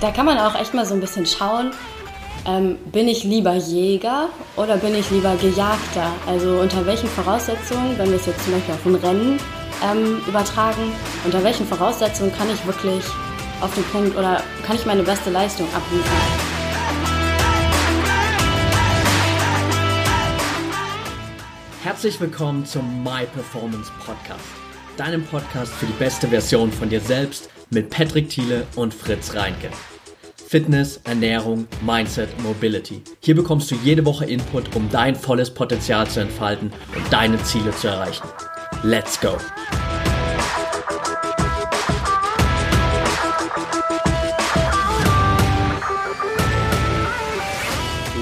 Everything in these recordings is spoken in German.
da kann man auch echt mal so ein bisschen schauen, ähm, bin ich lieber Jäger oder bin ich lieber Gejagter? Also unter welchen Voraussetzungen, wenn wir es jetzt zum Beispiel auf ein Rennen ähm, übertragen, unter welchen Voraussetzungen kann ich wirklich auf den Punkt oder kann ich meine beste Leistung abliefern? Herzlich willkommen zum My Performance Podcast, deinem Podcast für die beste Version von dir selbst mit Patrick Thiele und Fritz Reinke. Fitness, Ernährung, Mindset, Mobility. Hier bekommst du jede Woche Input, um dein volles Potenzial zu entfalten und deine Ziele zu erreichen. Let's go!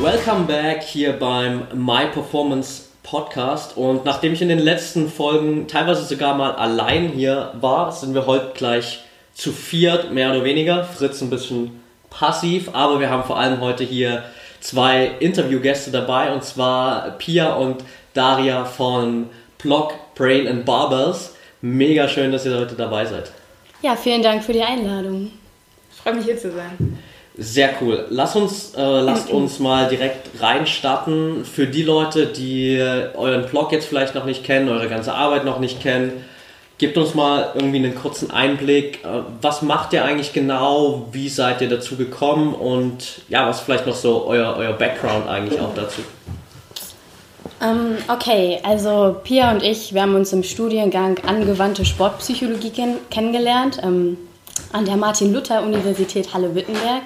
Welcome back hier beim My Performance Podcast und nachdem ich in den letzten Folgen teilweise sogar mal allein hier war, sind wir heute gleich zu viert, mehr oder weniger. Fritz ein bisschen passiv, aber wir haben vor allem heute hier zwei Interviewgäste dabei und zwar Pia und Daria von Block, Brain and Barbells. Mega schön, dass ihr heute dabei seid. Ja, vielen Dank für die Einladung. Ich freue mich hier zu sein. Sehr cool. Lass uns, äh, lasst uns mal direkt reinstarten. Für die Leute, die euren Blog jetzt vielleicht noch nicht kennen, eure ganze Arbeit noch nicht kennen, Gebt uns mal irgendwie einen kurzen Einblick. Äh, was macht ihr eigentlich genau? Wie seid ihr dazu gekommen? Und ja, was ist vielleicht noch so euer, euer Background eigentlich auch dazu? Um, ähm, okay, also Pia und ich, wir haben uns im Studiengang angewandte Sportpsychologie kenn kennengelernt ähm, an der Martin-Luther-Universität Halle-Wittenberg.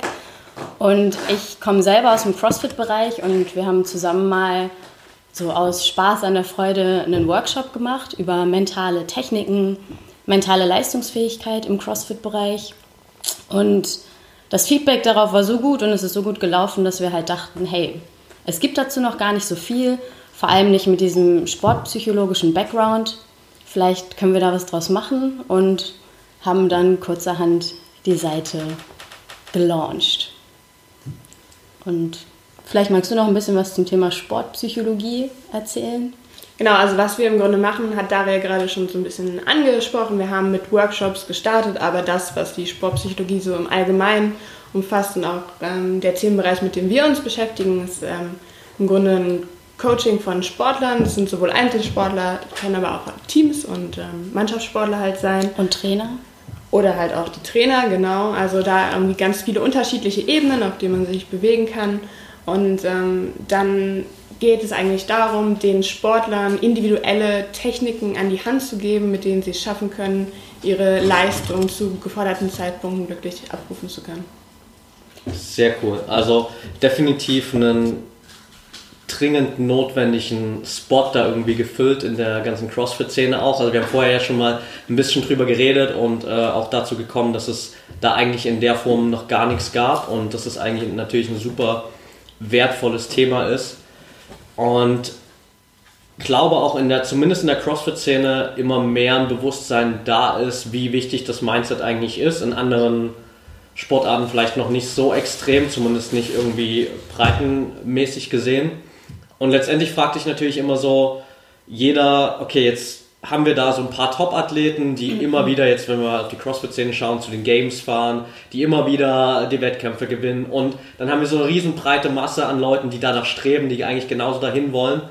Und ich komme selber aus dem CrossFit-Bereich und wir haben zusammen mal so aus Spaß an der Freude einen Workshop gemacht über mentale Techniken, mentale Leistungsfähigkeit im CrossFit-Bereich. Und das Feedback darauf war so gut und es ist so gut gelaufen, dass wir halt dachten, hey, es gibt dazu noch gar nicht so viel, vor allem nicht mit diesem sportpsychologischen Background. Vielleicht können wir da was draus machen und haben dann kurzerhand die Seite gelauncht. Und Vielleicht magst du noch ein bisschen was zum Thema Sportpsychologie erzählen? Genau, also was wir im Grunde machen, hat Daria gerade schon so ein bisschen angesprochen. Wir haben mit Workshops gestartet, aber das, was die Sportpsychologie so im Allgemeinen umfasst und auch ähm, der Themenbereich, mit dem wir uns beschäftigen, ist ähm, im Grunde ein Coaching von Sportlern. Das sind sowohl Einzelsportler, können aber auch Teams und ähm, Mannschaftssportler halt sein. Und Trainer? Oder halt auch die Trainer, genau. Also da irgendwie ganz viele unterschiedliche Ebenen, auf denen man sich bewegen kann. Und ähm, dann geht es eigentlich darum, den Sportlern individuelle Techniken an die Hand zu geben, mit denen sie es schaffen können, ihre Leistung zu geforderten Zeitpunkten wirklich abrufen zu können. Sehr cool. Also definitiv einen dringend notwendigen Spot da irgendwie gefüllt in der ganzen CrossFit-Szene auch. Also wir haben vorher ja schon mal ein bisschen drüber geredet und äh, auch dazu gekommen, dass es da eigentlich in der Form noch gar nichts gab und das ist eigentlich natürlich ein super wertvolles Thema ist. Und glaube auch in der, zumindest in der CrossFit-Szene, immer mehr ein Bewusstsein da ist, wie wichtig das Mindset eigentlich ist. In anderen Sportarten vielleicht noch nicht so extrem, zumindest nicht irgendwie breitenmäßig gesehen. Und letztendlich fragte ich natürlich immer so, jeder, okay, jetzt haben wir da so ein paar Top-Athleten, die mhm. immer wieder, jetzt wenn wir auf die CrossFit-Szene schauen, zu den Games fahren, die immer wieder die Wettkämpfe gewinnen. Und dann haben wir so eine riesen breite Masse an Leuten, die danach streben, die eigentlich genauso dahin wollen.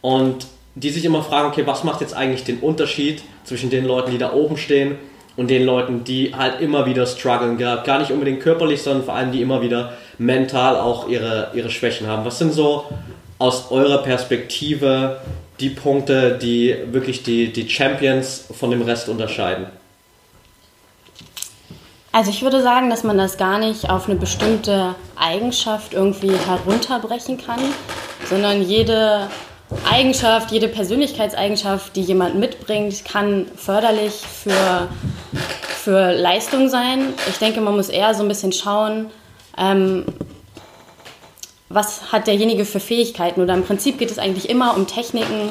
Und die sich immer fragen, okay, was macht jetzt eigentlich den Unterschied zwischen den Leuten, die da oben stehen und den Leuten, die halt immer wieder strugglen, gar nicht unbedingt körperlich, sondern vor allem die immer wieder mental auch ihre, ihre Schwächen haben. Was sind so aus eurer Perspektive die Punkte, die wirklich die, die Champions von dem Rest unterscheiden? Also ich würde sagen, dass man das gar nicht auf eine bestimmte Eigenschaft irgendwie herunterbrechen kann, sondern jede Eigenschaft, jede Persönlichkeitseigenschaft, die jemand mitbringt, kann förderlich für, für Leistung sein. Ich denke, man muss eher so ein bisschen schauen, ähm, was hat derjenige für Fähigkeiten. Oder im Prinzip geht es eigentlich immer um Techniken,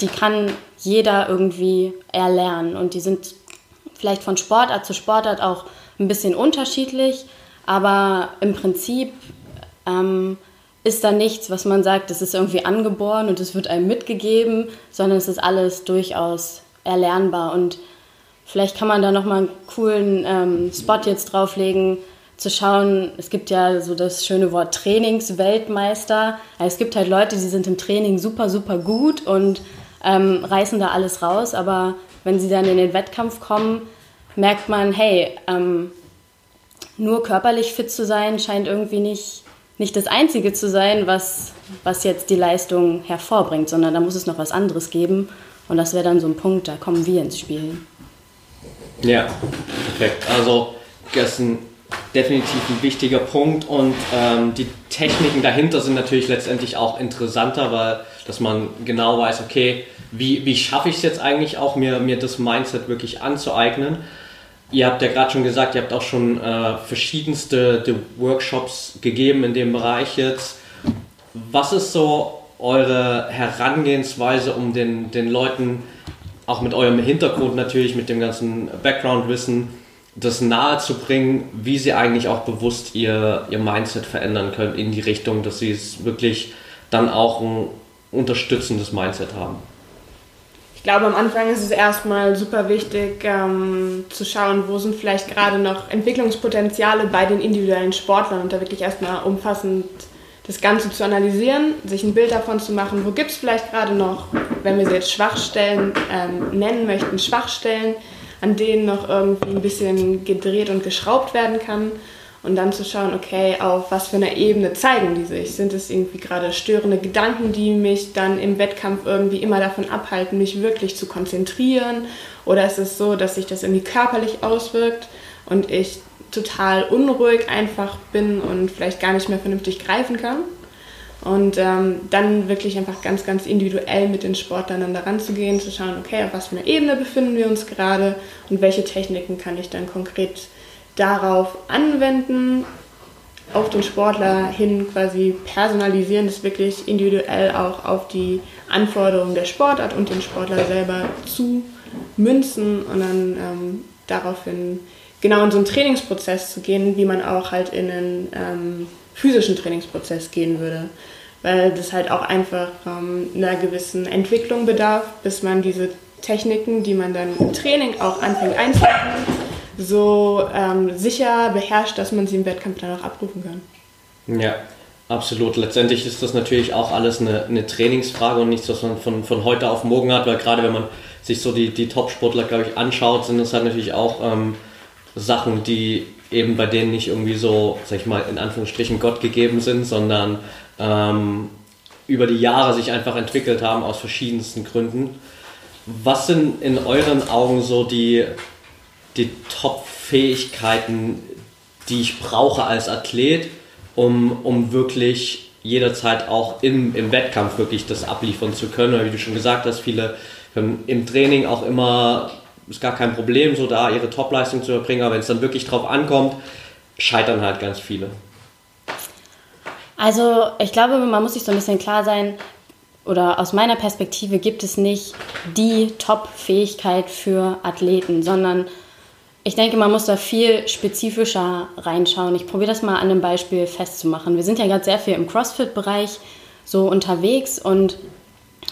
die kann jeder irgendwie erlernen. Und die sind vielleicht von Sportart zu Sportart auch ein bisschen unterschiedlich, aber im Prinzip ähm, ist da nichts, was man sagt, das ist irgendwie angeboren und es wird einem mitgegeben, sondern es ist alles durchaus erlernbar. Und vielleicht kann man da nochmal einen coolen ähm, Spot jetzt drauflegen, zu schauen, es gibt ja so das schöne Wort Trainingsweltmeister. Es gibt halt Leute, die sind im Training super, super gut und ähm, reißen da alles raus, aber wenn sie dann in den Wettkampf kommen, merkt man, hey, ähm, nur körperlich fit zu sein scheint irgendwie nicht, nicht das Einzige zu sein, was, was jetzt die Leistung hervorbringt, sondern da muss es noch was anderes geben. Und das wäre dann so ein Punkt, da kommen wir ins Spiel. Ja, perfekt. Also gestern definitiv ein wichtiger Punkt und ähm, die Techniken dahinter sind natürlich letztendlich auch interessanter, weil dass man genau weiß, okay, wie, wie schaffe ich es jetzt eigentlich auch, mir, mir das Mindset wirklich anzueignen. Ihr habt ja gerade schon gesagt, ihr habt auch schon äh, verschiedenste Workshops gegeben in dem Bereich jetzt. Was ist so eure Herangehensweise, um den, den Leuten, auch mit eurem Hintergrund natürlich, mit dem ganzen Background-Wissen, das nahe zu bringen, wie sie eigentlich auch bewusst ihr, ihr Mindset verändern können in die Richtung, dass sie es wirklich dann auch ein unterstützendes Mindset haben. Ich glaube, am Anfang ist es erstmal super wichtig ähm, zu schauen, wo sind vielleicht gerade noch Entwicklungspotenziale bei den individuellen Sportlern und da wirklich erstmal umfassend das Ganze zu analysieren, sich ein Bild davon zu machen, wo gibt es vielleicht gerade noch, wenn wir sie jetzt Schwachstellen ähm, nennen möchten, Schwachstellen, an denen noch irgendwie ein bisschen gedreht und geschraubt werden kann. Und dann zu schauen, okay, auf was für einer Ebene zeigen die sich? Sind es irgendwie gerade störende Gedanken, die mich dann im Wettkampf irgendwie immer davon abhalten, mich wirklich zu konzentrieren? Oder ist es so, dass sich das irgendwie körperlich auswirkt und ich total unruhig einfach bin und vielleicht gar nicht mehr vernünftig greifen kann? Und ähm, dann wirklich einfach ganz, ganz individuell mit den Sportlern dann daran zu gehen, zu schauen, okay, auf was für einer Ebene befinden wir uns gerade und welche Techniken kann ich dann konkret darauf anwenden, auf den Sportler hin quasi personalisieren, das wirklich individuell auch auf die Anforderungen der Sportart und den Sportler selber zu münzen und dann ähm, daraufhin genau in so einen Trainingsprozess zu gehen, wie man auch halt in einen ähm, physischen Trainingsprozess gehen würde. Weil das halt auch einfach ähm, einer gewissen Entwicklung bedarf, bis man diese Techniken, die man dann im Training auch anfängt einzusetzen, so ähm, sicher beherrscht, dass man sie im Wettkampf dann auch abrufen kann. Ja, absolut. Letztendlich ist das natürlich auch alles eine, eine Trainingsfrage und nichts, was man von, von heute auf morgen hat, weil gerade wenn man sich so die, die Top-Sportler, glaube ich, anschaut, sind das halt natürlich auch ähm, Sachen, die eben bei denen nicht irgendwie so, sag ich mal, in Anführungsstrichen Gott gegeben sind, sondern ähm, über die Jahre sich einfach entwickelt haben aus verschiedensten Gründen. Was sind in euren Augen so die, die Top-Fähigkeiten, die ich brauche als Athlet, um, um wirklich jederzeit auch im, im Wettkampf wirklich das abliefern zu können? Oder wie du schon gesagt hast, viele haben im Training auch immer ist gar kein Problem, so da ihre Topleistung zu erbringen, aber wenn es dann wirklich drauf ankommt, scheitern halt ganz viele. Also ich glaube, man muss sich so ein bisschen klar sein, oder aus meiner Perspektive gibt es nicht die Top-Fähigkeit für Athleten, sondern ich denke, man muss da viel spezifischer reinschauen. Ich probiere das mal an einem Beispiel festzumachen. Wir sind ja gerade sehr viel im CrossFit-Bereich so unterwegs und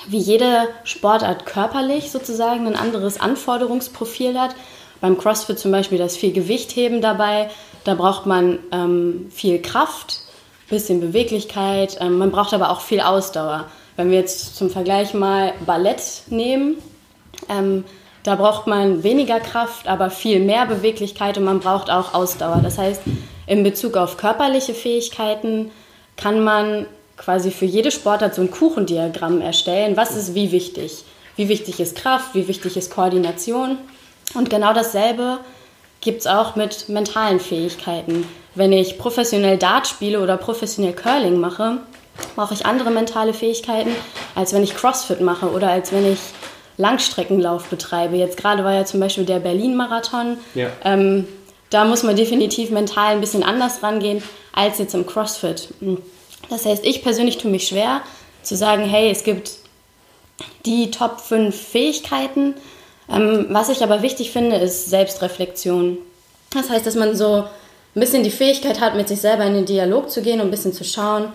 wie jede Sportart körperlich sozusagen ein anderes Anforderungsprofil hat. Beim CrossFit zum Beispiel das viel Gewichtheben dabei. Da braucht man ähm, viel Kraft, bisschen Beweglichkeit. Ähm, man braucht aber auch viel Ausdauer. Wenn wir jetzt zum Vergleich mal Ballett nehmen, ähm, da braucht man weniger Kraft, aber viel mehr Beweglichkeit und man braucht auch Ausdauer. Das heißt, in Bezug auf körperliche Fähigkeiten kann man quasi für jede Sportart so ein Kuchendiagramm erstellen. Was ist wie wichtig? Wie wichtig ist Kraft? Wie wichtig ist Koordination? Und genau dasselbe gibt es auch mit mentalen Fähigkeiten. Wenn ich professionell Dart spiele oder professionell Curling mache, brauche ich andere mentale Fähigkeiten, als wenn ich CrossFit mache oder als wenn ich Langstreckenlauf betreibe. Jetzt gerade war ja zum Beispiel der Berlin-Marathon. Ja. Ähm, da muss man definitiv mental ein bisschen anders rangehen als jetzt im CrossFit. Das heißt, ich persönlich tue mich schwer zu sagen, hey, es gibt die Top 5 Fähigkeiten. Ähm, was ich aber wichtig finde, ist Selbstreflexion. Das heißt, dass man so ein bisschen die Fähigkeit hat, mit sich selber in den Dialog zu gehen und ein bisschen zu schauen,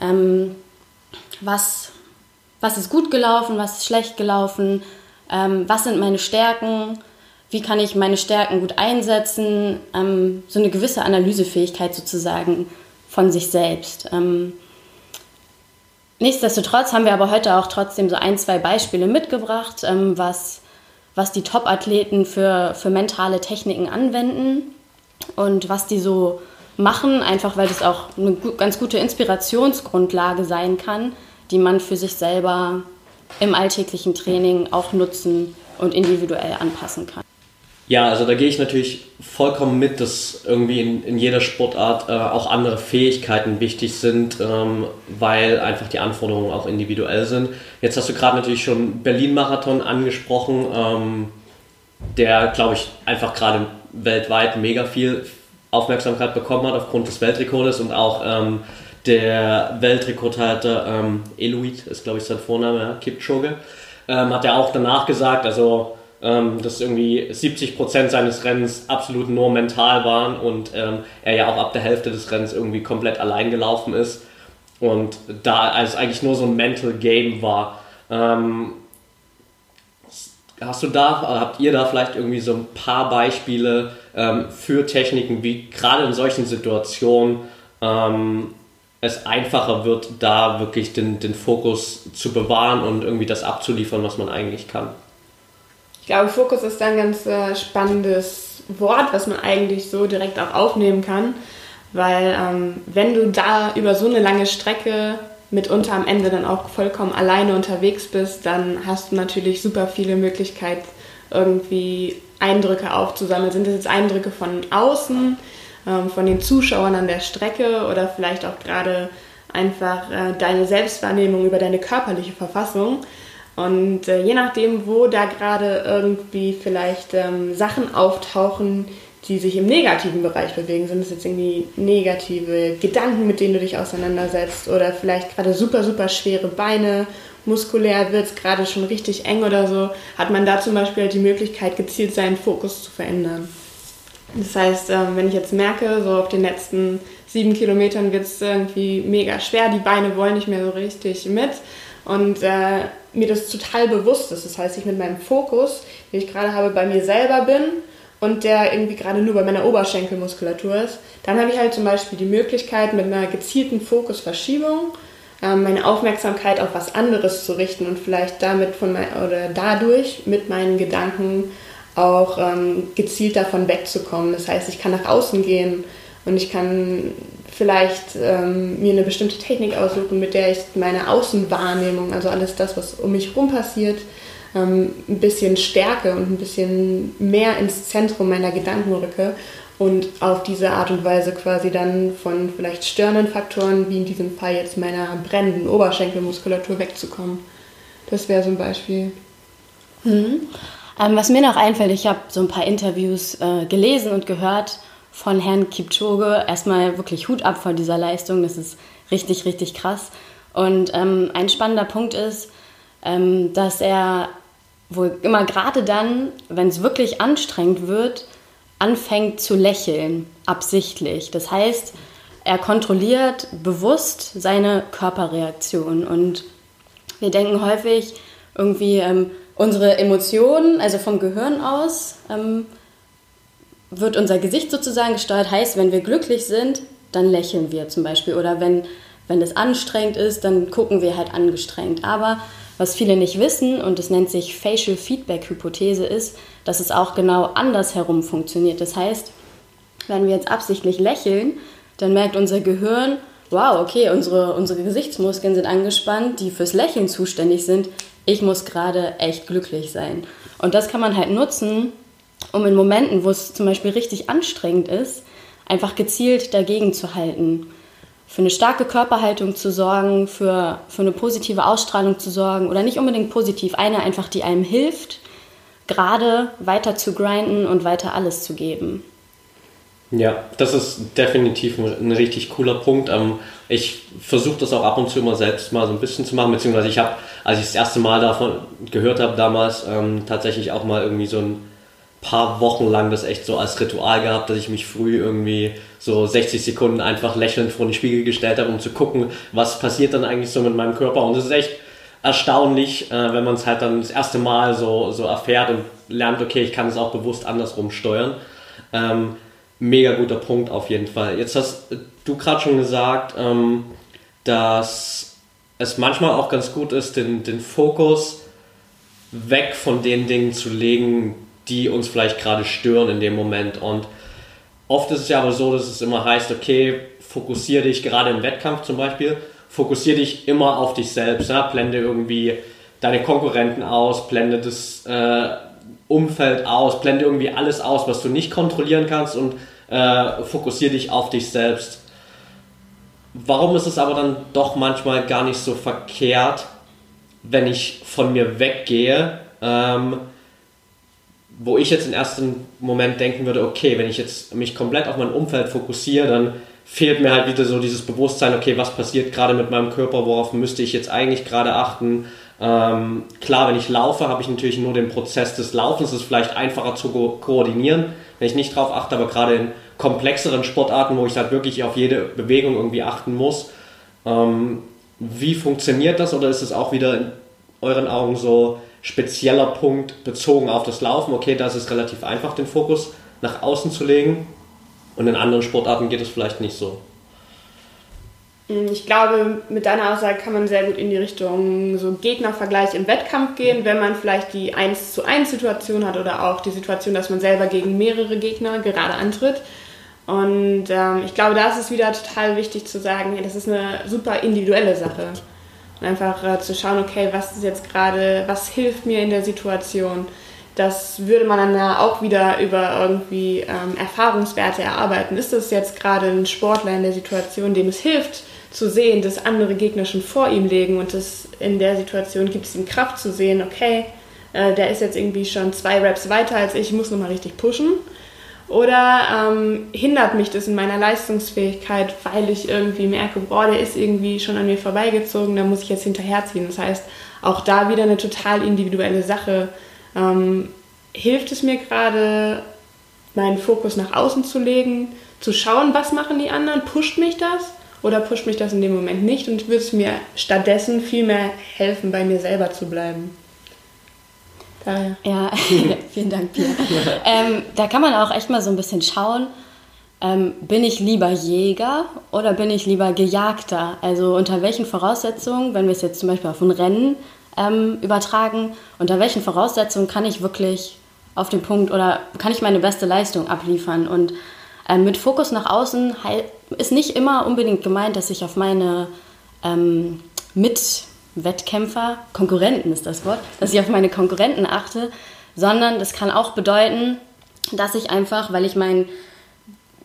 ähm, was, was ist gut gelaufen, was ist schlecht gelaufen, ähm, was sind meine Stärken, wie kann ich meine Stärken gut einsetzen, ähm, so eine gewisse Analysefähigkeit sozusagen von sich selbst. Ähm, nichtsdestotrotz haben wir aber heute auch trotzdem so ein, zwei Beispiele mitgebracht, ähm, was, was die Top-Athleten für, für mentale Techniken anwenden und was die so machen, einfach weil das auch eine ganz gute Inspirationsgrundlage sein kann, die man für sich selber im alltäglichen Training auch nutzen und individuell anpassen kann. Ja, also da gehe ich natürlich vollkommen mit, dass irgendwie in, in jeder Sportart äh, auch andere Fähigkeiten wichtig sind, ähm, weil einfach die Anforderungen auch individuell sind. Jetzt hast du gerade natürlich schon Berlin-Marathon angesprochen, ähm, der, glaube ich, einfach gerade weltweit mega viel Aufmerksamkeit bekommen hat aufgrund des Weltrekordes und auch ähm, der Weltrekordhalter ähm, Eloid, ist glaube ich sein Vorname, ja, Kipchoge, ähm, hat er auch danach gesagt, also ähm, dass irgendwie 70% seines Rennens absolut nur mental waren und ähm, er ja auch ab der Hälfte des Rennens irgendwie komplett allein gelaufen ist und da es eigentlich nur so ein Mental Game war. Ähm, hast du da, habt ihr da vielleicht irgendwie so ein paar Beispiele ähm, für Techniken, wie gerade in solchen Situationen ähm, es einfacher wird, da wirklich den, den Fokus zu bewahren und irgendwie das abzuliefern, was man eigentlich kann? Glaube, Fokus ist ein ganz äh, spannendes Wort, was man eigentlich so direkt auch aufnehmen kann, weil ähm, wenn du da über so eine lange Strecke mitunter am Ende dann auch vollkommen alleine unterwegs bist, dann hast du natürlich super viele Möglichkeiten, irgendwie Eindrücke aufzusammeln. Sind das jetzt Eindrücke von außen, ähm, von den Zuschauern an der Strecke oder vielleicht auch gerade einfach äh, deine Selbstwahrnehmung über deine körperliche Verfassung? Und äh, je nachdem, wo da gerade irgendwie vielleicht ähm, Sachen auftauchen, die sich im negativen Bereich bewegen, sind es jetzt irgendwie negative Gedanken, mit denen du dich auseinandersetzt oder vielleicht gerade super, super schwere Beine, muskulär wird es gerade schon richtig eng oder so, hat man da zum Beispiel die Möglichkeit, gezielt seinen Fokus zu verändern. Das heißt, ähm, wenn ich jetzt merke, so auf den letzten sieben Kilometern wird es irgendwie mega schwer, die Beine wollen nicht mehr so richtig mit und äh, mir das total bewusst ist. Das heißt, ich mit meinem Fokus, den ich gerade habe, bei mir selber bin und der irgendwie gerade nur bei meiner Oberschenkelmuskulatur ist, dann habe ich halt zum Beispiel die Möglichkeit, mit einer gezielten Fokusverschiebung ähm, meine Aufmerksamkeit auf was anderes zu richten und vielleicht damit von mein, oder dadurch mit meinen Gedanken auch ähm, gezielt davon wegzukommen. Das heißt, ich kann nach außen gehen und ich kann vielleicht ähm, mir eine bestimmte Technik aussuchen, mit der ich meine Außenwahrnehmung, also alles das, was um mich herum passiert, ähm, ein bisschen stärke und ein bisschen mehr ins Zentrum meiner Gedanken rücke und auf diese Art und Weise quasi dann von vielleicht störenden Faktoren, wie in diesem Fall jetzt meiner brennenden Oberschenkelmuskulatur, wegzukommen. Das wäre so ein Beispiel. Mhm. Ähm, was mir noch einfällt, ich habe so ein paar Interviews äh, gelesen und gehört von Herrn Kipchoge. Erstmal wirklich Hut ab vor dieser Leistung, das ist richtig, richtig krass. Und ähm, ein spannender Punkt ist, ähm, dass er wohl immer gerade dann, wenn es wirklich anstrengend wird, anfängt zu lächeln, absichtlich. Das heißt, er kontrolliert bewusst seine Körperreaktion. Und wir denken häufig irgendwie, ähm, unsere Emotionen, also vom Gehirn aus, ähm, wird unser Gesicht sozusagen gesteuert. Heißt, wenn wir glücklich sind, dann lächeln wir zum Beispiel. Oder wenn, wenn es anstrengend ist, dann gucken wir halt angestrengt. Aber was viele nicht wissen, und es nennt sich Facial Feedback Hypothese, ist, dass es auch genau andersherum funktioniert. Das heißt, wenn wir jetzt absichtlich lächeln, dann merkt unser Gehirn, wow, okay, unsere, unsere Gesichtsmuskeln sind angespannt, die fürs Lächeln zuständig sind. Ich muss gerade echt glücklich sein. Und das kann man halt nutzen, um in Momenten, wo es zum Beispiel richtig anstrengend ist, einfach gezielt dagegen zu halten. Für eine starke Körperhaltung zu sorgen, für, für eine positive Ausstrahlung zu sorgen oder nicht unbedingt positiv, eine einfach, die einem hilft, gerade weiter zu grinden und weiter alles zu geben. Ja, das ist definitiv ein, richtig cooler Punkt. Ähm, ich versuche das auch ab und zu immer selbst mal so ein bisschen zu machen, beziehungsweise ich habe, als ich das erste Mal davon gehört habe damals, ähm, tatsächlich auch mal irgendwie so ein paar Wochen lang das echt so als Ritual gehabt, dass ich mich früh irgendwie so 60 Sekunden einfach lächelnd vor den Spiegel gestellt habe, um zu gucken, was passiert dann eigentlich so mit meinem Körper. Und es ist echt erstaunlich, äh, wenn man es halt dann das erste Mal so, so erfährt und lernt, okay, ich kann es auch bewusst andersrum steuern. Ähm, mega guter Punkt auf jeden Fall. Jetzt hast du gerade schon gesagt, ähm, dass es manchmal auch ganz gut ist, den, den Fokus weg von den Dingen zu legen, die uns vielleicht gerade stören in dem Moment. Und oft ist es ja aber so, dass es immer heißt, okay, fokussiere dich gerade im Wettkampf zum Beispiel, fokussiere dich immer auf dich selbst, ja? blende irgendwie deine Konkurrenten aus, blende das äh, Umfeld aus, blende irgendwie alles aus, was du nicht kontrollieren kannst und äh, fokussiere dich auf dich selbst. Warum ist es aber dann doch manchmal gar nicht so verkehrt, wenn ich von mir weggehe, ähm, wo ich jetzt im ersten Moment denken würde, okay, wenn ich jetzt mich komplett auf mein Umfeld fokussiere, dann fehlt mir halt wieder so dieses Bewusstsein, okay, was passiert gerade mit meinem Körper, worauf müsste ich jetzt eigentlich gerade achten. Ähm, klar, wenn ich laufe, habe ich natürlich nur den Prozess des Laufens, das ist vielleicht einfacher zu ko koordinieren, wenn ich nicht drauf achte, aber gerade in komplexeren Sportarten, wo ich halt wirklich auf jede Bewegung irgendwie achten muss, ähm, wie funktioniert das oder ist es auch wieder in euren Augen so spezieller Punkt bezogen auf das Laufen? Okay, da ist es relativ einfach, den Fokus nach außen zu legen und in anderen Sportarten geht es vielleicht nicht so. Hm, ich glaube, mit deiner Aussage kann man sehr gut in die Richtung so Gegnervergleich im Wettkampf gehen, wenn man vielleicht die 1 zu 1 Situation hat oder auch die Situation, dass man selber gegen mehrere Gegner gerade antritt. Und ähm, ich glaube, da ist es wieder total wichtig zu sagen, das ist eine super individuelle Sache. Und einfach äh, zu schauen, okay, was ist jetzt gerade, was hilft mir in der Situation. Das würde man dann ja auch wieder über irgendwie ähm, Erfahrungswerte erarbeiten. Ist das jetzt gerade ein Sportler in der Situation, dem es hilft, zu sehen, dass andere Gegner schon vor ihm liegen und das in der Situation gibt es ihm Kraft zu sehen, okay, äh, der ist jetzt irgendwie schon zwei Raps weiter als ich, ich muss nochmal richtig pushen. Oder ähm, hindert mich das in meiner Leistungsfähigkeit, weil ich irgendwie merke, boah, der ist irgendwie schon an mir vorbeigezogen, da muss ich jetzt hinterherziehen. Das heißt, auch da wieder eine total individuelle Sache. Ähm, hilft es mir gerade, meinen Fokus nach außen zu legen, zu schauen, was machen die anderen, pusht mich das oder pusht mich das in dem Moment nicht und würde es mir stattdessen viel mehr helfen, bei mir selber zu bleiben. Daher. Ja, vielen Dank, Pia. ähm, da kann man auch echt mal so ein bisschen schauen, ähm, bin ich lieber Jäger oder bin ich lieber Gejagter? Also unter welchen Voraussetzungen, wenn wir es jetzt zum Beispiel auf ein Rennen ähm, übertragen, unter welchen Voraussetzungen kann ich wirklich auf den Punkt oder kann ich meine beste Leistung abliefern? Und ähm, mit Fokus nach außen ist nicht immer unbedingt gemeint, dass ich auf meine ähm, mit Wettkämpfer, Konkurrenten ist das Wort, dass ich auf meine Konkurrenten achte, sondern das kann auch bedeuten, dass ich einfach, weil ich mein,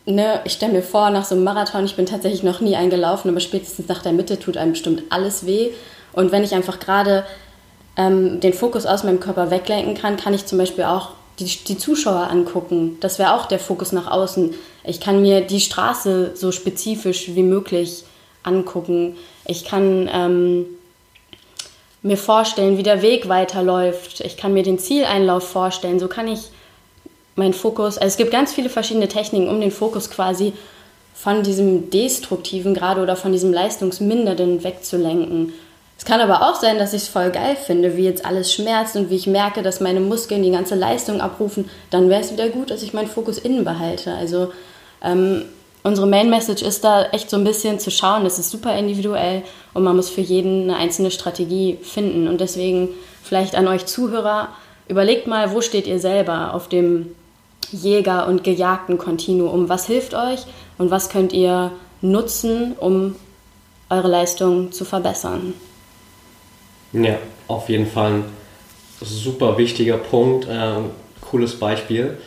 ne, ich stelle mir vor, nach so einem Marathon, ich bin tatsächlich noch nie eingelaufen, aber spätestens nach der Mitte tut einem bestimmt alles weh. Und wenn ich einfach gerade ähm, den Fokus aus meinem Körper weglenken kann, kann ich zum Beispiel auch die, die Zuschauer angucken. Das wäre auch der Fokus nach außen. Ich kann mir die Straße so spezifisch wie möglich angucken. Ich kann ähm, mir vorstellen, wie der Weg weiterläuft. Ich kann mir den Zieleinlauf vorstellen. So kann ich meinen Fokus, also es gibt ganz viele verschiedene Techniken, um den Fokus quasi von diesem Destruktiven gerade oder von diesem Leistungsmindernden wegzulenken. Es kann aber auch sein, dass ich es voll geil finde, wie jetzt alles schmerzt und wie ich merke, dass meine Muskeln die ganze Leistung abrufen. Dann wäre es wieder gut, dass ich meinen Fokus innen behalte. Also ähm, unsere Main Message ist da echt so ein bisschen zu schauen, das ist super individuell und man muss für jeden eine einzelne Strategie finden. Und deswegen vielleicht an euch Zuhörer, überlegt mal, wo steht ihr selber auf dem Jäger- und gejagten Kontinuum? Was hilft euch und was könnt ihr nutzen, um eure Leistung zu verbessern? Ja, auf jeden Fall ein super wichtiger Punkt, äh, cooles Beispiel.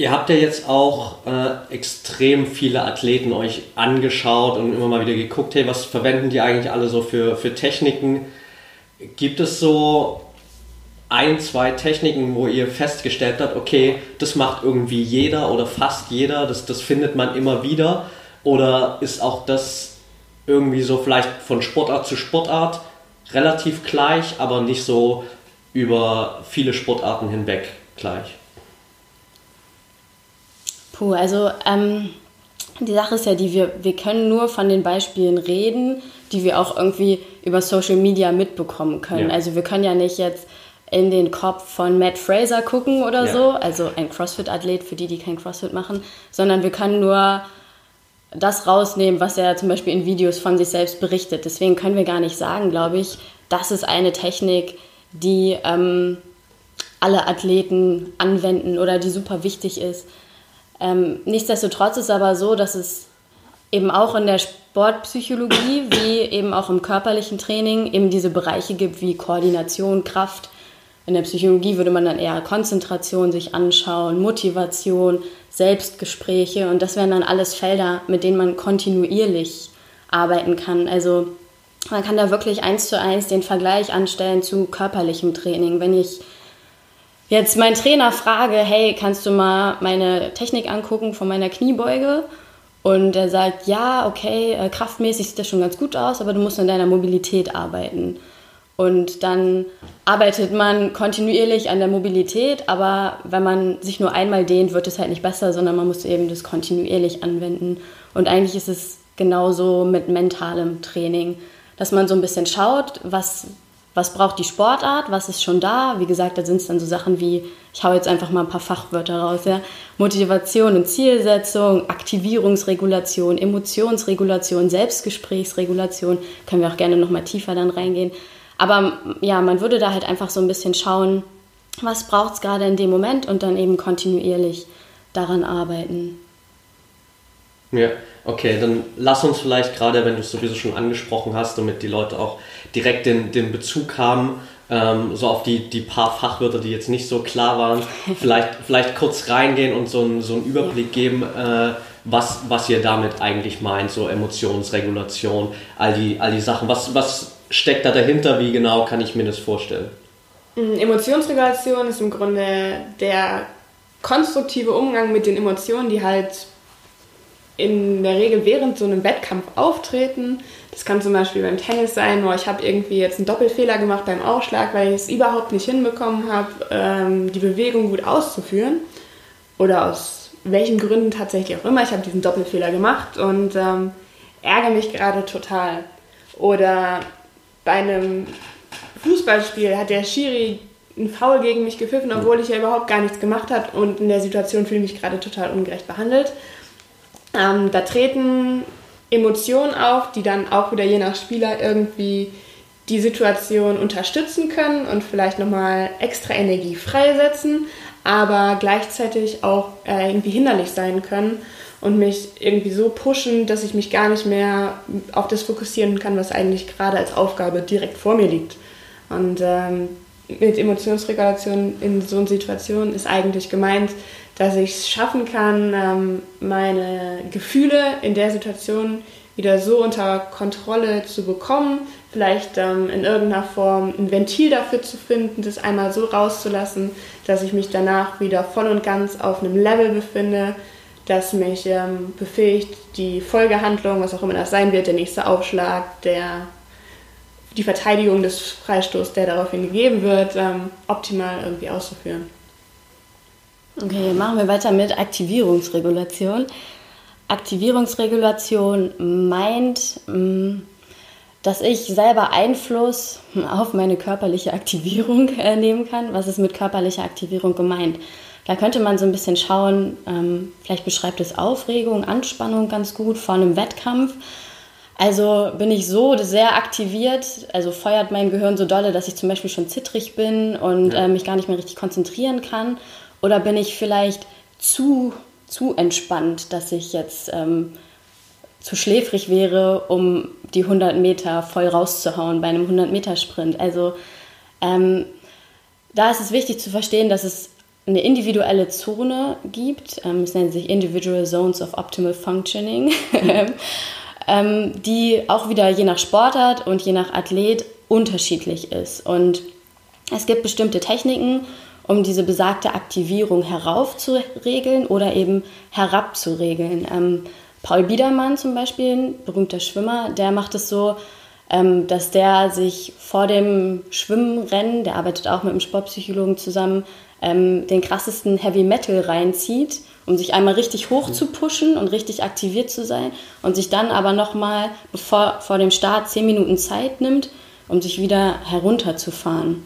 Ihr habt ja jetzt auch äh, extrem viele Athleten euch angeschaut und immer mal wieder geguckt, hey, was verwenden die eigentlich alle so für, für Techniken? Gibt es so ein, zwei Techniken, wo ihr festgestellt habt, okay, das macht irgendwie jeder oder fast jeder, das, das findet man immer wieder? Oder ist auch das irgendwie so vielleicht von Sportart zu Sportart relativ gleich, aber nicht so über viele Sportarten hinweg gleich? Puh, also ähm, die Sache ist ja die, wir, wir können nur von den Beispielen reden, die wir auch irgendwie über Social Media mitbekommen können. Ja. Also wir können ja nicht jetzt in den Kopf von Matt Fraser gucken oder ja. so, also ein CrossFit-Athlet für die, die kein CrossFit machen, sondern wir können nur das rausnehmen, was er zum Beispiel in Videos von sich selbst berichtet. Deswegen können wir gar nicht sagen, glaube ich, das ist eine Technik, die ähm, alle Athleten anwenden oder die super wichtig ist. Ähm, nichtsdestotrotz ist aber so, dass es eben auch in der Sportpsychologie wie eben auch im körperlichen Training eben diese Bereiche gibt wie Koordination, Kraft. In der Psychologie würde man dann eher Konzentration sich anschauen, Motivation, Selbstgespräche und das wären dann alles Felder, mit denen man kontinuierlich arbeiten kann. Also man kann da wirklich eins zu eins den Vergleich anstellen zu körperlichem Training. Wenn ich jetzt meinen Trainer frage, hey, kannst du mal meine Technik angucken von meiner Kniebeuge? Und er sagt, ja, okay, äh, kraftmäßig sieht das schon ganz gut aus, aber du musst an deiner Mobilität arbeiten. Und dann arbeitet man kontinuierlich an der Mobilität, aber wenn man sich nur einmal dehnt, wird es halt nicht besser, sondern man muss eben das kontinuierlich anwenden. Und eigentlich ist es genauso mit mentalem Training, dass man so ein bisschen schaut, was, was braucht die Sportart, was ist schon da. Wie gesagt, da sind es dann so Sachen wie, ich hau jetzt einfach mal ein paar Fachwörter raus, ja. Motivation und Zielsetzung, Aktivierungsregulation, Emotionsregulation, Selbstgesprächsregulation, können wir auch gerne nochmal tiefer dann reingehen. Aber ja, man würde da halt einfach so ein bisschen schauen, was braucht es gerade in dem Moment und dann eben kontinuierlich daran arbeiten. Ja, okay, dann lass uns vielleicht gerade, wenn du es sowieso schon angesprochen hast, damit die Leute auch direkt den, den Bezug haben, ähm, so auf die, die paar Fachwörter, die jetzt nicht so klar waren, vielleicht, vielleicht kurz reingehen und so, ein, so einen Überblick geben, äh, was, was ihr damit eigentlich meint, so Emotionsregulation, all die, all die Sachen. Was, was steckt da dahinter? Wie genau kann ich mir das vorstellen? Mm, Emotionsregulation ist im Grunde der konstruktive Umgang mit den Emotionen, die halt in der Regel während so einem Wettkampf auftreten. Das kann zum Beispiel beim Tennis sein, wo ich habe irgendwie jetzt einen Doppelfehler gemacht beim Aufschlag, weil ich es überhaupt nicht hinbekommen habe, ähm, die Bewegung gut auszuführen. Oder aus welchen Gründen tatsächlich auch immer. Ich habe diesen Doppelfehler gemacht und ähm, ärgere mich gerade total. Oder bei einem Fußballspiel hat der Schiri einen Foul gegen mich gepfiffen, obwohl ich ja überhaupt gar nichts gemacht habe und in der Situation fühle ich mich gerade total ungerecht behandelt. Ähm, da treten Emotionen auf, die dann auch wieder je nach Spieler irgendwie die Situation unterstützen können und vielleicht nochmal extra Energie freisetzen, aber gleichzeitig auch äh, irgendwie hinderlich sein können und mich irgendwie so pushen, dass ich mich gar nicht mehr auf das fokussieren kann, was eigentlich gerade als Aufgabe direkt vor mir liegt. Und ähm, mit Emotionsregulation in so einer Situation ist eigentlich gemeint, dass ich es schaffen kann, ähm, meine Gefühle in der Situation wieder so unter Kontrolle zu bekommen, vielleicht ähm, in irgendeiner Form ein Ventil dafür zu finden, das einmal so rauszulassen, dass ich mich danach wieder voll und ganz auf einem Level befinde, das mich ähm, befähigt, die Folgehandlung, was auch immer das sein wird, der nächste Aufschlag, der, die Verteidigung des Freistoßes, der daraufhin gegeben wird, optimal irgendwie auszuführen. Okay, machen wir weiter mit Aktivierungsregulation. Aktivierungsregulation meint, mm, dass ich selber Einfluss auf meine körperliche Aktivierung äh, nehmen kann. Was ist mit körperlicher Aktivierung gemeint? Da könnte man so ein bisschen schauen, ähm, vielleicht beschreibt es Aufregung, Anspannung ganz gut vor einem Wettkampf. Also bin ich so sehr aktiviert, also feuert mein Gehirn so dolle, dass ich zum Beispiel schon zittrig bin und ja. äh, mich gar nicht mehr richtig konzentrieren kann. Oder bin ich vielleicht zu, zu entspannt, dass ich jetzt ähm, zu schläfrig wäre, um die 100 Meter voll rauszuhauen bei einem 100-Meter-Sprint. Also ähm, da ist es wichtig zu verstehen, dass es eine individuelle Zone gibt, ähm, es nennt sich Individual Zones of Optimal Functioning, ähm, die auch wieder je nach Sportart und je nach Athlet unterschiedlich ist. Und es gibt bestimmte Techniken, um diese besagte Aktivierung heraufzuregeln oder eben herabzuregeln. Ähm, Paul Biedermann zum Beispiel, ein berühmter Schwimmer, der macht es so, ähm, dass der sich vor dem Schwimmrennen, der arbeitet auch mit einem Sportpsychologen zusammen, ähm, den krassesten Heavy Metal reinzieht, um sich einmal richtig hoch zu pushen und richtig aktiviert zu sein und sich dann aber nochmal bevor vor dem Start zehn Minuten Zeit nimmt, um sich wieder herunterzufahren.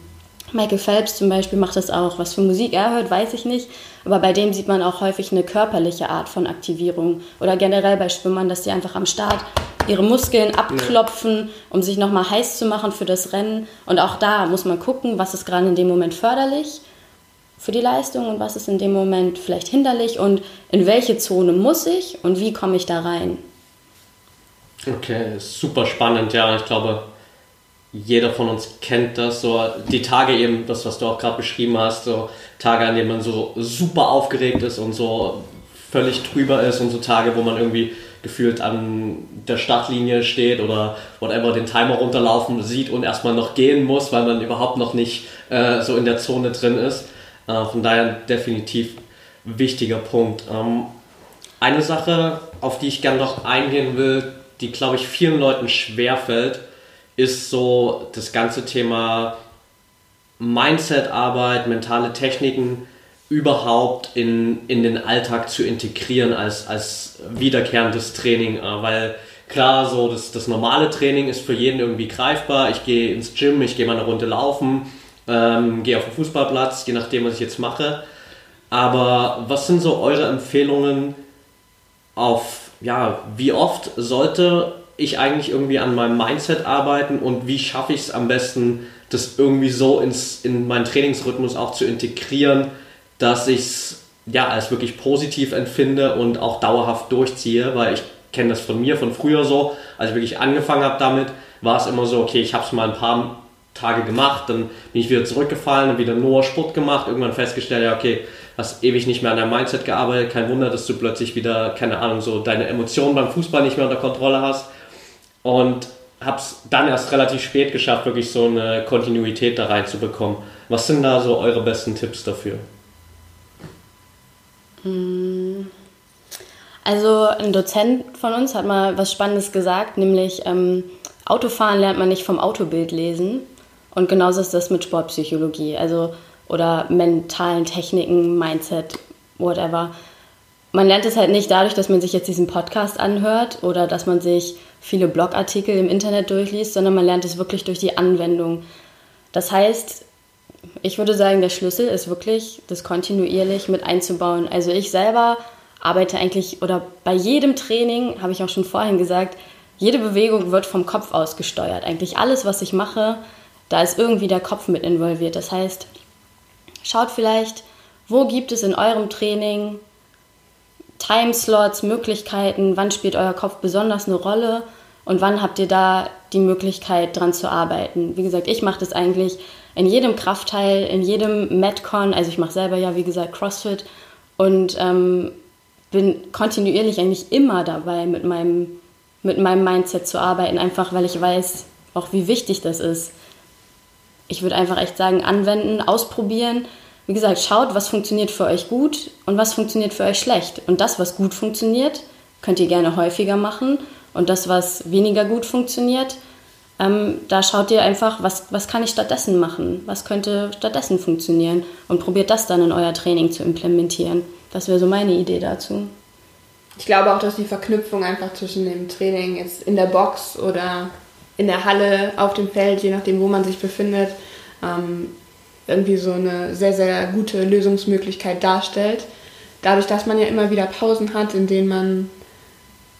Michael Phelps zum Beispiel macht das auch. Was für Musik er hört, weiß ich nicht. Aber bei dem sieht man auch häufig eine körperliche Art von Aktivierung. Oder generell bei Schwimmern, dass die einfach am Start ihre Muskeln abklopfen, um sich nochmal heiß zu machen für das Rennen. Und auch da muss man gucken, was ist gerade in dem Moment förderlich für die Leistung und was ist in dem Moment vielleicht hinderlich und in welche Zone muss ich und wie komme ich da rein. Okay, super spannend, ja. Ich glaube, jeder von uns kennt das, so die Tage eben, das, was du auch gerade beschrieben hast, so Tage, an denen man so super aufgeregt ist und so völlig drüber ist und so Tage, wo man irgendwie gefühlt an der Startlinie steht oder whatever den Timer runterlaufen sieht und erstmal noch gehen muss, weil man überhaupt noch nicht äh, so in der Zone drin ist. Äh, von daher definitiv wichtiger Punkt. Ähm, eine Sache, auf die ich gerne noch eingehen will, die glaube ich vielen Leuten schwerfällt, ist so das ganze Thema Mindset-Arbeit, mentale Techniken überhaupt in, in den Alltag zu integrieren als, als wiederkehrendes Training, äh, weil klar, so das, das normale Training ist für jeden irgendwie greifbar. Ich gehe ins Gym, ich gehe mal eine Runde laufen, ähm, gehe auf den Fußballplatz, je nachdem, was ich jetzt mache. Aber was sind so eure Empfehlungen auf, ja, wie oft sollte ich eigentlich irgendwie an meinem Mindset arbeiten und wie schaffe ich es am besten, das irgendwie so ins, in meinen Trainingsrhythmus auch zu integrieren, dass ich es ja, als wirklich positiv empfinde und auch dauerhaft durchziehe, weil ich kenne das von mir, von früher so, als ich wirklich angefangen habe damit, war es immer so, okay, ich habe es mal ein paar Tage gemacht, dann bin ich wieder zurückgefallen, dann wieder nur Sport gemacht, irgendwann festgestellt, ja, okay, hast ewig nicht mehr an deinem Mindset gearbeitet, kein Wunder, dass du plötzlich wieder, keine Ahnung, so deine Emotionen beim Fußball nicht mehr unter Kontrolle hast und habe es dann erst relativ spät geschafft, wirklich so eine Kontinuität da reinzubekommen. Was sind da so eure besten Tipps dafür? Hm. Also ein Dozent von uns hat mal was Spannendes gesagt, nämlich ähm, Autofahren lernt man nicht vom Autobild lesen. Und genauso ist das mit Sportpsychologie, also oder mentalen Techniken, Mindset, whatever. Man lernt es halt nicht dadurch, dass man sich jetzt diesen Podcast anhört oder dass man sich viele Blogartikel im Internet durchliest, sondern man lernt es wirklich durch die Anwendung. Das heißt, ich würde sagen, der Schlüssel ist wirklich, das kontinuierlich mit einzubauen. Also ich selber arbeite eigentlich, oder bei jedem Training, habe ich auch schon vorhin gesagt, jede Bewegung wird vom Kopf aus gesteuert. Eigentlich alles, was ich mache, da ist irgendwie der Kopf mit involviert. Das heißt, schaut vielleicht, wo gibt es in eurem Training Timeslots, Möglichkeiten, wann spielt euer Kopf besonders eine Rolle und wann habt ihr da die Möglichkeit dran zu arbeiten. Wie gesagt, ich mache das eigentlich in jedem Kraftteil, in jedem Metcon, also ich mache selber ja wie gesagt CrossFit und ähm, bin kontinuierlich eigentlich immer dabei mit meinem, mit meinem Mindset zu arbeiten, einfach weil ich weiß auch wie wichtig das ist. Ich würde einfach echt sagen, anwenden, ausprobieren. Wie gesagt, schaut, was funktioniert für euch gut und was funktioniert für euch schlecht. Und das, was gut funktioniert, könnt ihr gerne häufiger machen und das, was weniger gut funktioniert, ähm, da schaut ihr einfach, was, was kann ich stattdessen machen? Was könnte stattdessen funktionieren? Und probiert das dann in euer Training zu implementieren. Das wäre so meine Idee dazu. Ich glaube auch, dass die Verknüpfung einfach zwischen dem Training jetzt in der Box oder in der Halle, auf dem Feld, je nachdem, wo man sich befindet, ähm, irgendwie so eine sehr, sehr gute Lösungsmöglichkeit darstellt. Dadurch, dass man ja immer wieder Pausen hat, in denen man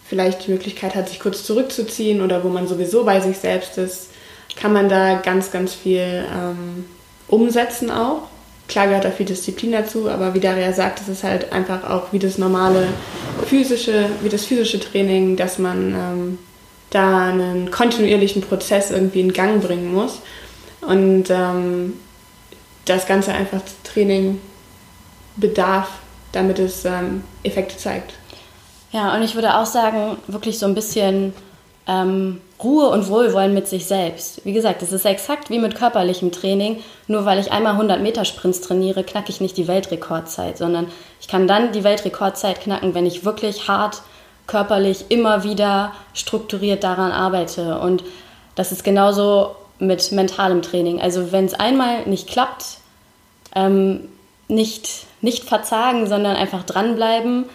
vielleicht die Möglichkeit hat, sich kurz zurückzuziehen oder wo man sowieso bei sich selbst ist, kann man da ganz, ganz viel ähm, umsetzen auch. Klar gehört da viel Disziplin dazu, aber wie Daria sagt, es ist halt einfach auch wie das normale physische, wie das physische Training, dass man ähm, da einen kontinuierlichen Prozess irgendwie in Gang bringen muss. Und ähm, das Ganze einfach Training bedarf, damit es ähm, Effekte zeigt. Ja, und ich würde auch sagen, wirklich so ein bisschen ähm, Ruhe und Wohlwollen mit sich selbst. Wie gesagt, es ist exakt wie mit körperlichem Training. Nur weil ich einmal 100 Meter Sprints trainiere, knacke ich nicht die Weltrekordzeit, sondern ich kann dann die Weltrekordzeit knacken, wenn ich wirklich hart körperlich immer wieder strukturiert daran arbeite. Und das ist genauso mit mentalem Training. Also wenn es einmal nicht klappt, ähm, nicht, nicht verzagen, sondern einfach dranbleiben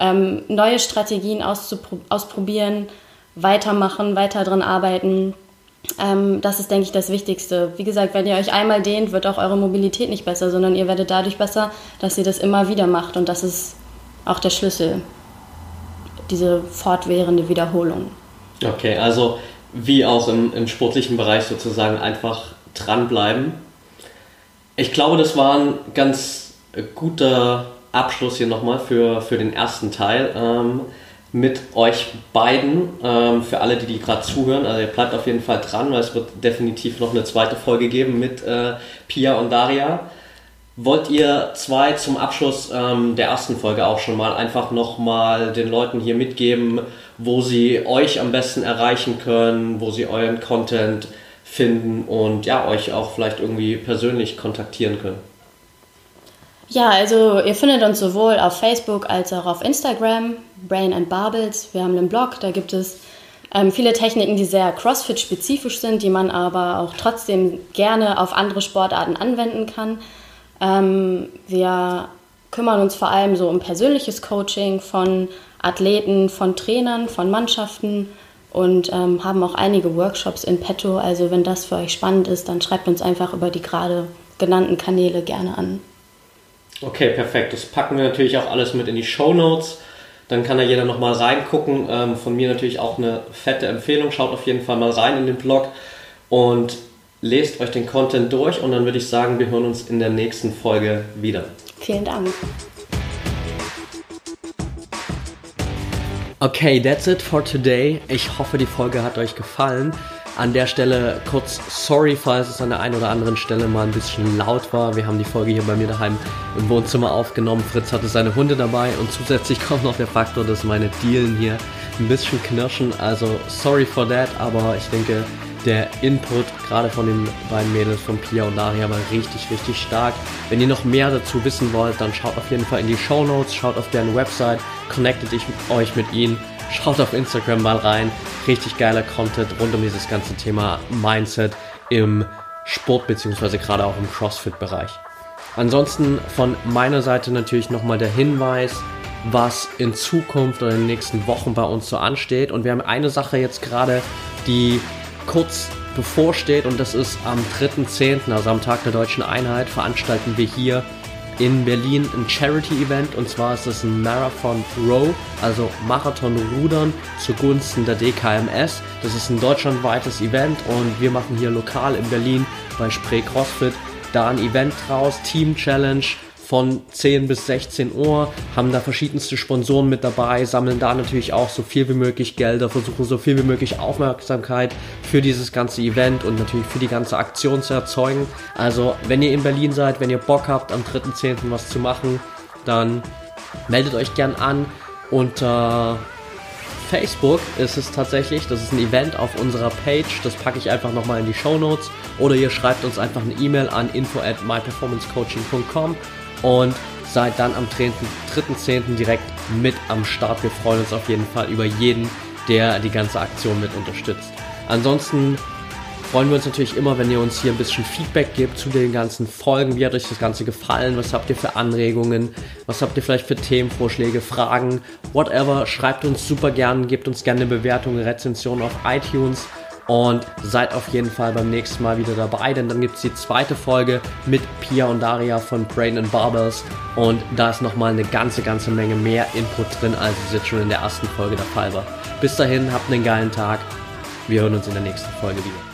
ähm, neue Strategien ausprobieren, weitermachen, weiter dran arbeiten. Ähm, das ist, denke ich, das Wichtigste. Wie gesagt, wenn ihr euch einmal dehnt, wird auch eure Mobilität nicht besser, sondern ihr werdet dadurch besser, dass ihr das immer wieder macht. Und das ist auch der Schlüssel, diese fortwährende Wiederholung. Okay, also wie auch im, im sportlichen Bereich sozusagen einfach dranbleiben. Ich glaube, das war ein ganz guter Abschluss hier nochmal für, für den ersten Teil. Ähm, mit euch beiden. Ähm, für alle, die, die gerade zuhören, also ihr bleibt auf jeden Fall dran, weil es wird definitiv noch eine zweite Folge geben mit äh, Pia und Daria. Wollt ihr zwei zum Abschluss ähm, der ersten Folge auch schon mal einfach nochmal den Leuten hier mitgeben, wo sie euch am besten erreichen können, wo sie euren Content finden und ja, euch auch vielleicht irgendwie persönlich kontaktieren können? Ja, also ihr findet uns sowohl auf Facebook als auch auf Instagram, Brain and Barbels. Wir haben einen Blog, da gibt es ähm, viele Techniken, die sehr CrossFit-spezifisch sind, die man aber auch trotzdem gerne auf andere Sportarten anwenden kann. Ähm, wir kümmern uns vor allem so um persönliches Coaching von Athleten, von Trainern, von Mannschaften und ähm, haben auch einige Workshops in petto. Also wenn das für euch spannend ist, dann schreibt uns einfach über die gerade genannten Kanäle gerne an. Okay, perfekt. Das packen wir natürlich auch alles mit in die Show Notes. Dann kann da jeder nochmal reingucken. Ähm, von mir natürlich auch eine fette Empfehlung. Schaut auf jeden Fall mal rein in den Blog und lest euch den Content durch. Und dann würde ich sagen, wir hören uns in der nächsten Folge wieder. Vielen Dank. Okay, that's it for today. Ich hoffe, die Folge hat euch gefallen. An der Stelle kurz sorry, falls es an der einen oder anderen Stelle mal ein bisschen laut war. Wir haben die Folge hier bei mir daheim im Wohnzimmer aufgenommen. Fritz hatte seine Hunde dabei und zusätzlich kommt noch der Faktor, dass meine Dielen hier ein bisschen knirschen. Also sorry for that, aber ich denke, der Input gerade von den beiden Mädels von Pia und Daria war richtig, richtig stark. Wenn ihr noch mehr dazu wissen wollt, dann schaut auf jeden Fall in die Show Notes, schaut auf deren Website, connectet euch mit ihnen Schaut auf Instagram mal rein. Richtig geiler Content rund um dieses ganze Thema Mindset im Sport beziehungsweise gerade auch im CrossFit-Bereich. Ansonsten von meiner Seite natürlich nochmal der Hinweis, was in Zukunft oder in den nächsten Wochen bei uns so ansteht. Und wir haben eine Sache jetzt gerade, die kurz bevorsteht und das ist am 3.10., also am Tag der deutschen Einheit, veranstalten wir hier in Berlin ein Charity-Event und zwar ist es ein Marathon Row, also Marathon-Rudern zugunsten der DKMS. Das ist ein deutschlandweites Event und wir machen hier lokal in Berlin bei Spree CrossFit da ein Event draus, Team Challenge von 10 bis 16 Uhr, haben da verschiedenste Sponsoren mit dabei, sammeln da natürlich auch so viel wie möglich Gelder, versuchen so viel wie möglich Aufmerksamkeit für dieses ganze Event und natürlich für die ganze Aktion zu erzeugen. Also, wenn ihr in Berlin seid, wenn ihr Bock habt, am 3.10. was zu machen, dann meldet euch gern an unter Facebook ist es tatsächlich, das ist ein Event auf unserer Page, das packe ich einfach nochmal in die Show Notes oder ihr schreibt uns einfach eine E-Mail an info at myperformancecoaching.com und seid dann am 3.10. direkt mit am Start. Wir freuen uns auf jeden Fall über jeden, der die ganze Aktion mit unterstützt. Ansonsten freuen wir uns natürlich immer, wenn ihr uns hier ein bisschen Feedback gebt zu den ganzen Folgen. Wie hat euch das Ganze gefallen? Was habt ihr für Anregungen? Was habt ihr vielleicht für Themenvorschläge, Fragen? Whatever. Schreibt uns super gern, gebt uns gerne eine Bewertung, eine Rezension auf iTunes und seid auf jeden Fall beim nächsten Mal wieder dabei, denn dann gibt es die zweite Folge mit Pia und Daria von Brain and Barbers und da ist nochmal eine ganze, ganze Menge mehr Input drin, als es jetzt schon in der ersten Folge der Fall war. Bis dahin, habt einen geilen Tag. Wir hören uns in der nächsten Folge wieder.